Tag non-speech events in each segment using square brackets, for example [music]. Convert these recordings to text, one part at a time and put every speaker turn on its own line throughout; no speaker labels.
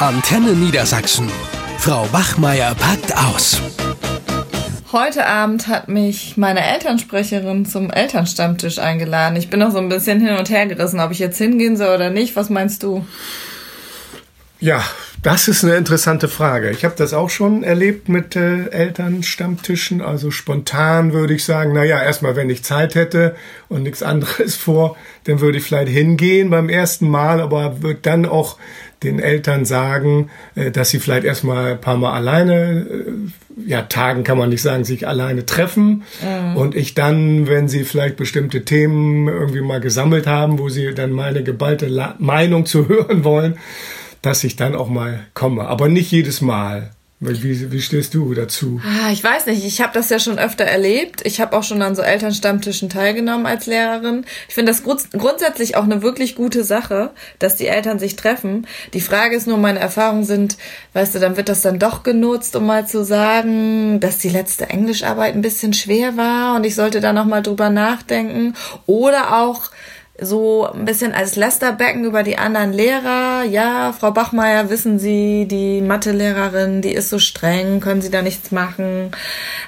Antenne Niedersachsen. Frau Bachmeier packt aus.
Heute Abend hat mich meine Elternsprecherin zum Elternstammtisch eingeladen. Ich bin noch so ein bisschen hin und her gerissen, ob ich jetzt hingehen soll oder nicht. Was meinst du?
Ja, das ist eine interessante Frage. Ich habe das auch schon erlebt mit äh, Elternstammtischen. Also spontan würde ich sagen, na ja, erstmal, wenn ich Zeit hätte und nichts anderes [laughs] vor, dann würde ich vielleicht hingehen beim ersten Mal, aber würde dann auch den Eltern sagen, äh, dass sie vielleicht erstmal ein paar Mal alleine, äh, ja, Tagen kann man nicht sagen, sich alleine treffen. Mhm. Und ich dann, wenn sie vielleicht bestimmte Themen irgendwie mal gesammelt haben, wo sie dann meine geballte La Meinung zu [laughs] hören wollen, dass ich dann auch mal komme. Aber nicht jedes Mal. Wie, wie stehst du dazu?
Ah, ich weiß nicht, ich habe das ja schon öfter erlebt. Ich habe auch schon an so Elternstammtischen teilgenommen als Lehrerin. Ich finde das grund grundsätzlich auch eine wirklich gute Sache, dass die Eltern sich treffen. Die Frage ist nur, meine Erfahrungen sind, weißt du, dann wird das dann doch genutzt, um mal zu sagen, dass die letzte Englischarbeit ein bisschen schwer war und ich sollte da nochmal drüber nachdenken. Oder auch, so ein bisschen als Lästerbecken über die anderen Lehrer. Ja, Frau Bachmeier, wissen Sie, die Mathelehrerin, die ist so streng, können Sie da nichts machen.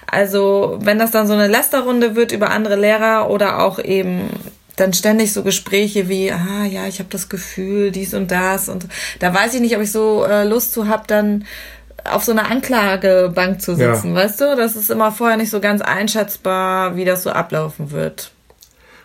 Also, wenn das dann so eine Lästerrunde wird über andere Lehrer oder auch eben dann ständig so Gespräche wie, ah ja, ich habe das Gefühl, dies und das und da weiß ich nicht, ob ich so äh, Lust zu hab, dann auf so einer Anklagebank zu sitzen, ja. weißt du? Das ist immer vorher nicht so ganz einschätzbar, wie das so ablaufen wird.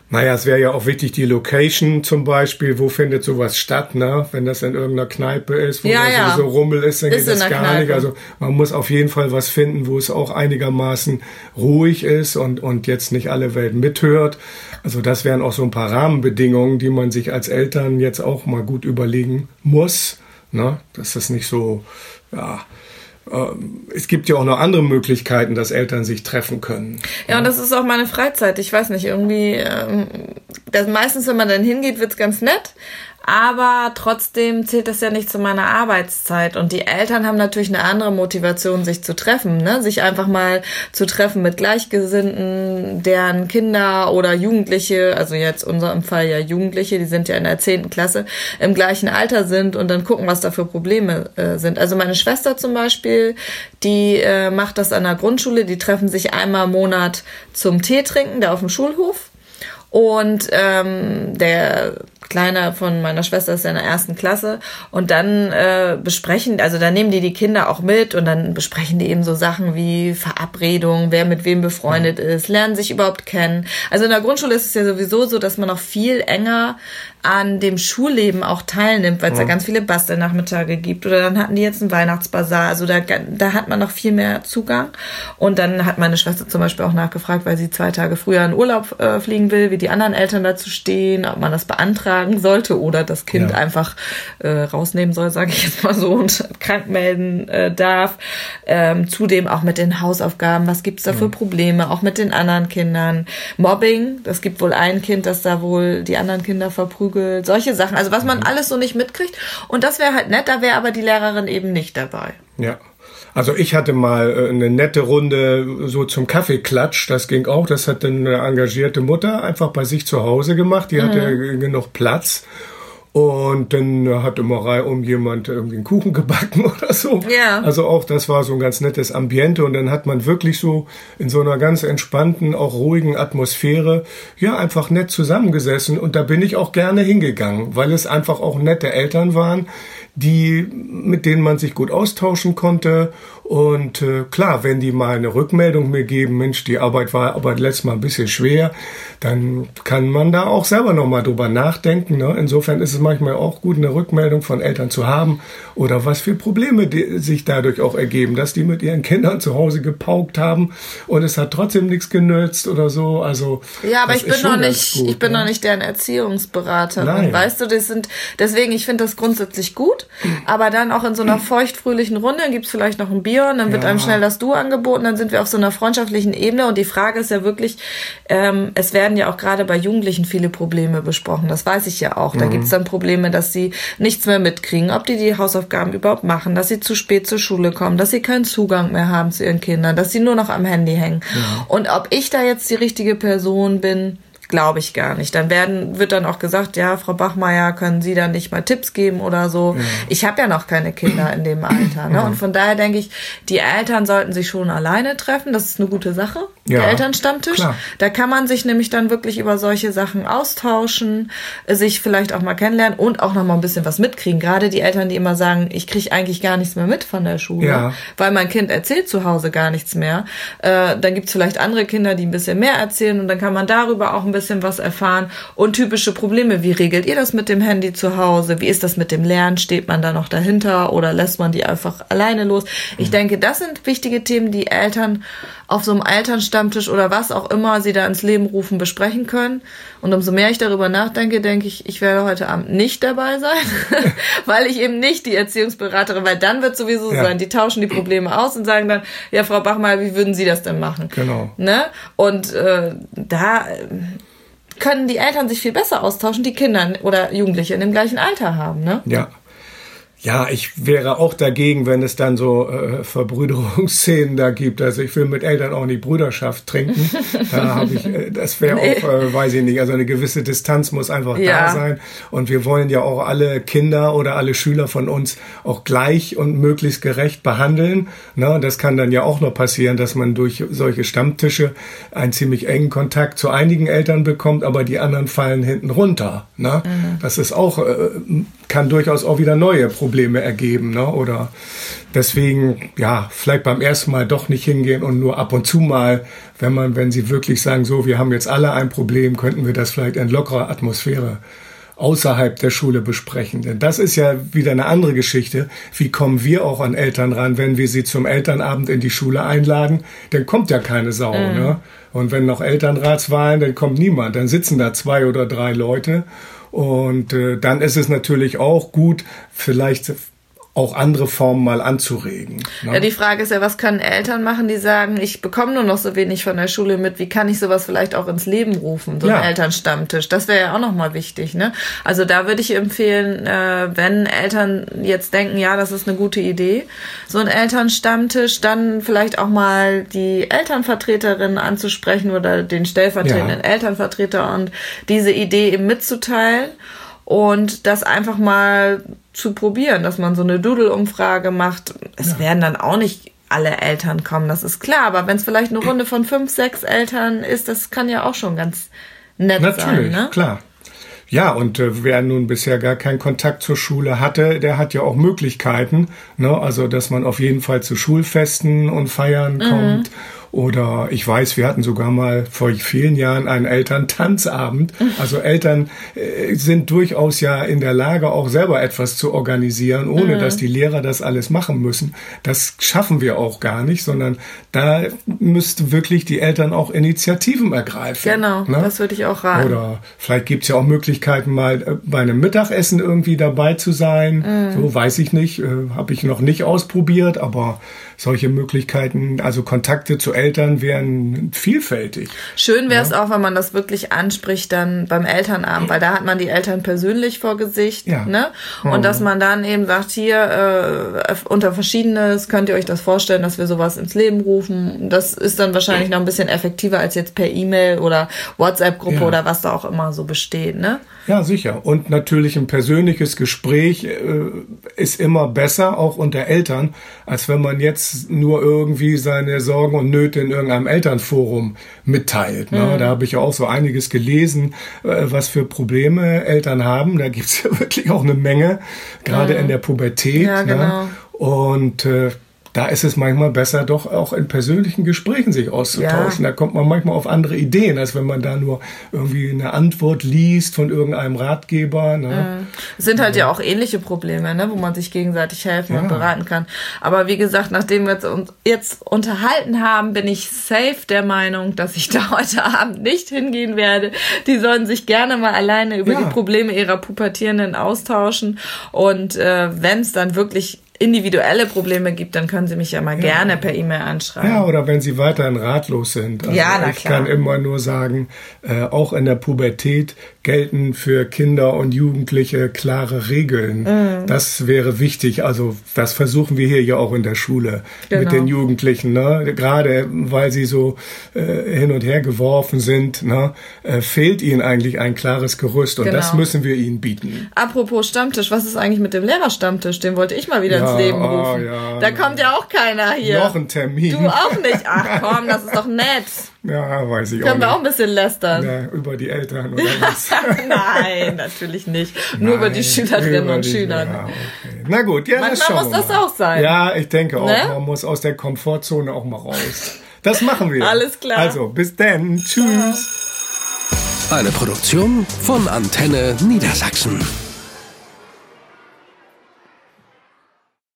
Naja, es wäre ja auch wichtig, die Location zum Beispiel, wo findet sowas statt, ne? Wenn das in irgendeiner Kneipe ist, wo
ja,
da
ja.
sowieso Rummel ist, dann
ist
geht das gar
Kneipe.
nicht. Also man muss auf jeden Fall was finden, wo es auch einigermaßen ruhig ist und, und jetzt nicht alle Welt mithört. Also das wären auch so ein paar Rahmenbedingungen, die man sich als Eltern jetzt auch mal gut überlegen muss, ne? Dass das nicht so, ja, es gibt ja auch noch andere Möglichkeiten, dass Eltern sich treffen können.
Ja, und das ist auch meine Freizeit. Ich weiß nicht, irgendwie, ähm, das, meistens, wenn man dann hingeht, wird's ganz nett aber trotzdem zählt das ja nicht zu meiner Arbeitszeit. Und die Eltern haben natürlich eine andere Motivation, sich zu treffen, ne? sich einfach mal zu treffen mit Gleichgesinnten, deren Kinder oder Jugendliche, also jetzt unserem Fall ja Jugendliche, die sind ja in der zehnten Klasse, im gleichen Alter sind und dann gucken, was da für Probleme äh, sind. Also meine Schwester zum Beispiel, die äh, macht das an der Grundschule, die treffen sich einmal im Monat zum Tee trinken, da auf dem Schulhof. Und ähm, der Kleiner von meiner Schwester ist ja in der ersten Klasse. Und dann äh, besprechen, also dann nehmen die die Kinder auch mit und dann besprechen die eben so Sachen wie Verabredung, wer mit wem befreundet ist, lernen sich überhaupt kennen. Also in der Grundschule ist es ja sowieso so, dass man noch viel enger an dem Schulleben auch teilnimmt, weil es ja. da ganz viele Bastelnachmittage gibt. Oder dann hatten die jetzt einen Weihnachtsbazar, also da, da hat man noch viel mehr Zugang. Und dann hat meine Schwester zum Beispiel auch nachgefragt, weil sie zwei Tage früher in Urlaub äh, fliegen will, wie die anderen Eltern dazu stehen, ob man das beantragt tragen sollte oder das Kind ja. einfach äh, rausnehmen soll, sage ich jetzt mal so, und [laughs] krank melden äh, darf. Ähm, zudem auch mit den Hausaufgaben, was gibt's da für Probleme, auch mit den anderen Kindern. Mobbing, das gibt wohl ein Kind, das da wohl die anderen Kinder verprügelt. Solche Sachen, also was man mhm. alles so nicht mitkriegt. Und das wäre halt nett, da wäre aber die Lehrerin eben nicht dabei.
Ja. Also ich hatte mal äh, eine nette Runde so zum Kaffeeklatsch, das ging auch. Das hat dann eine engagierte Mutter einfach bei sich zu Hause gemacht. Die hatte mhm. genug Platz. Und dann hat immer reihum jemand irgendwie einen Kuchen [laughs] gebacken oder so.
Ja.
Also auch das war so ein ganz nettes Ambiente. Und dann hat man wirklich so in so einer ganz entspannten, auch ruhigen Atmosphäre, ja, einfach nett zusammengesessen. Und da bin ich auch gerne hingegangen, weil es einfach auch nette Eltern waren, die, mit denen man sich gut austauschen konnte. Und äh, klar, wenn die mal eine Rückmeldung mir geben, Mensch, die Arbeit war aber letztes Mal ein bisschen schwer, dann kann man da auch selber nochmal drüber nachdenken. Ne? Insofern ist es manchmal auch gut, eine Rückmeldung von Eltern zu haben oder was für Probleme sich dadurch auch ergeben, dass die mit ihren Kindern zu Hause gepaukt haben und es hat trotzdem nichts genützt oder so. Also
ja, aber ich bin noch nicht, gut, ich bin ne? noch nicht deren Erziehungsberaterin. Nein. Weißt du, das sind deswegen, ich finde das grundsätzlich gut. Aber dann auch in so einer feuchtfröhlichen Runde gibt's vielleicht noch ein Bier und dann wird ja. einem schnell das Du angeboten, dann sind wir auf so einer freundschaftlichen Ebene und die Frage ist ja wirklich, ähm, es werden ja auch gerade bei Jugendlichen viele Probleme besprochen, das weiß ich ja auch. Da mhm. gibt's dann Probleme, dass sie nichts mehr mitkriegen, ob die die Hausaufgaben überhaupt machen, dass sie zu spät zur Schule kommen, dass sie keinen Zugang mehr haben zu ihren Kindern, dass sie nur noch am Handy hängen. Ja. Und ob ich da jetzt die richtige Person bin, glaube ich gar nicht. Dann werden, wird dann auch gesagt, ja, Frau Bachmeier, können Sie dann nicht mal Tipps geben oder so. Ja. Ich habe ja noch keine Kinder in dem Alter. Ne? Und von daher denke ich, die Eltern sollten sich schon alleine treffen. Das ist eine gute Sache. Ja, der Elternstammtisch. Klar. Da kann man sich nämlich dann wirklich über solche Sachen austauschen, sich vielleicht auch mal kennenlernen und auch noch mal ein bisschen was mitkriegen. Gerade die Eltern, die immer sagen, ich kriege eigentlich gar nichts mehr mit von der Schule, ja. weil mein Kind erzählt zu Hause gar nichts mehr. Äh, dann gibt's vielleicht andere Kinder, die ein bisschen mehr erzählen und dann kann man darüber auch ein bisschen was erfahren. Und typische Probleme, wie regelt ihr das mit dem Handy zu Hause? Wie ist das mit dem Lernen? Steht man da noch dahinter oder lässt man die einfach alleine los? Ich mhm. denke, das sind wichtige Themen, die Eltern auf so einem Elternstammtisch oder was auch immer sie da ins Leben rufen, besprechen können. Und umso mehr ich darüber nachdenke, denke ich, ich werde heute Abend nicht dabei sein, [laughs] weil ich eben nicht die Erziehungsberaterin, weil dann wird sowieso ja. sein, die tauschen die Probleme aus und sagen dann, ja, Frau Bachmeier, wie würden Sie das denn machen?
Genau.
Ne? Und äh, da können die Eltern sich viel besser austauschen, die Kinder oder Jugendliche in dem gleichen Alter haben, ne?
Ja. Ja, ich wäre auch dagegen, wenn es dann so äh, Verbrüderungsszenen da gibt. Also ich will mit Eltern auch nicht Brüderschaft trinken. [laughs] Da habe ich, äh, das wäre nee. auch, äh, weiß ich nicht. Also eine gewisse Distanz muss einfach ja. da sein. Und wir wollen ja auch alle Kinder oder alle Schüler von uns auch gleich und möglichst gerecht behandeln. Ne? Das kann dann ja auch noch passieren, dass man durch solche Stammtische einen ziemlich engen Kontakt zu einigen Eltern bekommt, aber die anderen fallen hinten runter. Ne? Mhm. Das ist auch, äh, kann durchaus auch wieder neue Probleme ergeben. Ne? Oder deswegen, ja, vielleicht beim ersten Mal doch nicht hingehen und nur ab und zu mal, wenn man, wenn sie wirklich sagen, so, wir haben jetzt alle ein Problem, könnten wir das vielleicht in lockerer Atmosphäre außerhalb der Schule besprechen. Denn das ist ja wieder eine andere Geschichte. Wie kommen wir auch an Eltern ran, wenn wir sie zum Elternabend in die Schule einladen? Dann kommt ja keine Sau. Mhm. Ne? Und wenn noch Elternratswahlen, dann kommt niemand. Dann sitzen da zwei oder drei Leute und äh, dann ist es natürlich auch gut, vielleicht auch andere Formen mal anzuregen.
Ne? Ja, die Frage ist ja, was können Eltern machen, die sagen, ich bekomme nur noch so wenig von der Schule mit, wie kann ich sowas vielleicht auch ins Leben rufen, so ja. ein Elternstammtisch. Das wäre ja auch nochmal wichtig. Ne? Also da würde ich empfehlen, äh, wenn Eltern jetzt denken, ja, das ist eine gute Idee, so ein Elternstammtisch, dann vielleicht auch mal die Elternvertreterin anzusprechen oder den stellvertretenden ja. Elternvertreter und diese Idee eben mitzuteilen und das einfach mal zu probieren, dass man so eine Doodle-Umfrage macht. Es ja. werden dann auch nicht alle Eltern kommen, das ist klar. Aber wenn es vielleicht eine Runde von fünf, sechs Eltern ist, das kann ja auch schon ganz nett
Natürlich,
sein. Natürlich,
ne? klar. Ja, und äh, wer nun bisher gar keinen Kontakt zur Schule hatte, der hat ja auch Möglichkeiten. Ne? Also, dass man auf jeden Fall zu Schulfesten und Feiern mhm. kommt oder ich weiß, wir hatten sogar mal vor vielen Jahren einen Elterntanzabend. Also Eltern äh, sind durchaus ja in der Lage, auch selber etwas zu organisieren, ohne mhm. dass die Lehrer das alles machen müssen. Das schaffen wir auch gar nicht, sondern da müssten wirklich die Eltern auch Initiativen ergreifen.
Genau, ne? das würde ich auch raten.
Oder vielleicht gibt es ja auch Möglichkeiten, mal äh, bei einem Mittagessen irgendwie dabei zu sein. Mhm. So weiß ich nicht, äh, habe ich noch nicht ausprobiert, aber solche Möglichkeiten, also Kontakte zu Eltern wären vielfältig.
Schön wäre es ja? auch, wenn man das wirklich anspricht dann beim Elternabend, weil da hat man die Eltern persönlich vor Gesicht, ja. ne? Und mhm. dass man dann eben sagt, hier äh, unter Verschiedenes könnt ihr euch das vorstellen, dass wir sowas ins Leben rufen. Das ist dann wahrscheinlich noch ein bisschen effektiver als jetzt per E-Mail oder WhatsApp-Gruppe ja. oder was da auch immer so besteht, ne?
Ja, sicher. Und natürlich ein persönliches Gespräch äh, ist immer besser, auch unter Eltern, als wenn man jetzt nur irgendwie seine Sorgen und Nöte in irgendeinem Elternforum mitteilt. Ne? Mhm. Da habe ich ja auch so einiges gelesen, äh, was für Probleme Eltern haben. Da gibt's [laughs] ja wirklich auch eine Menge, gerade mhm. in der Pubertät. Ja, ne? genau. Ne? Und äh, da ist es manchmal besser, doch auch in persönlichen Gesprächen sich auszutauschen. Ja. Da kommt man manchmal auf andere Ideen, als wenn man da nur irgendwie eine Antwort liest von irgendeinem Ratgeber. Ne?
Es sind halt ja. ja auch ähnliche Probleme, ne? wo man sich gegenseitig helfen ja. und beraten kann. Aber wie gesagt, nachdem wir uns jetzt unterhalten haben, bin ich safe der Meinung, dass ich da [laughs] heute Abend nicht hingehen werde. Die sollen sich gerne mal alleine über die Probleme ihrer Pubertierenden austauschen. Und äh, wenn es dann wirklich individuelle Probleme gibt, dann können Sie mich ja mal gerne per E-Mail anschreiben.
Ja, oder wenn Sie weiterhin ratlos sind. Also
Ja, na
ich
klar.
kann immer nur sagen, äh, auch in der Pubertät gelten für Kinder und Jugendliche klare Regeln.
Mhm.
Das wäre wichtig. Also das versuchen wir hier ja auch in der Schule mit
Genau.
den Jugendlichen. Ne? Gerade weil sie so äh, hin und her geworfen sind, ne? äh, fehlt ihnen eigentlich ein klares Gerüst. Und
Genau.
das müssen wir ihnen bieten.
Apropos Stammtisch, was ist eigentlich mit dem Lehrerstammtisch? Den wollte ich mal wieder
Ja,
ins Leben
oh,
rufen.
ja.
Da kommt ja auch keiner hier.
Noch ein Termin.
Du auch nicht. Ach komm, das ist doch nett. [laughs]
Ja, weiß ich
Können wir auch
auch
ein bisschen lästern.
Ja, über die Eltern oder [laughs] was?
Nein, natürlich nicht. Nur über die
Nein,
Schülerinnen
über
und
die-
Schüler.
Ja, okay. Na gut, ja, das
Manchmal
schauen
muss das auch sein.
Ja, ich denke auch.
Ne?
Man muss aus der Komfortzone auch mal raus. Das machen wir.
Alles klar.
Also, bis dann. Tschüss.
Eine Produktion von Antenne Niedersachsen.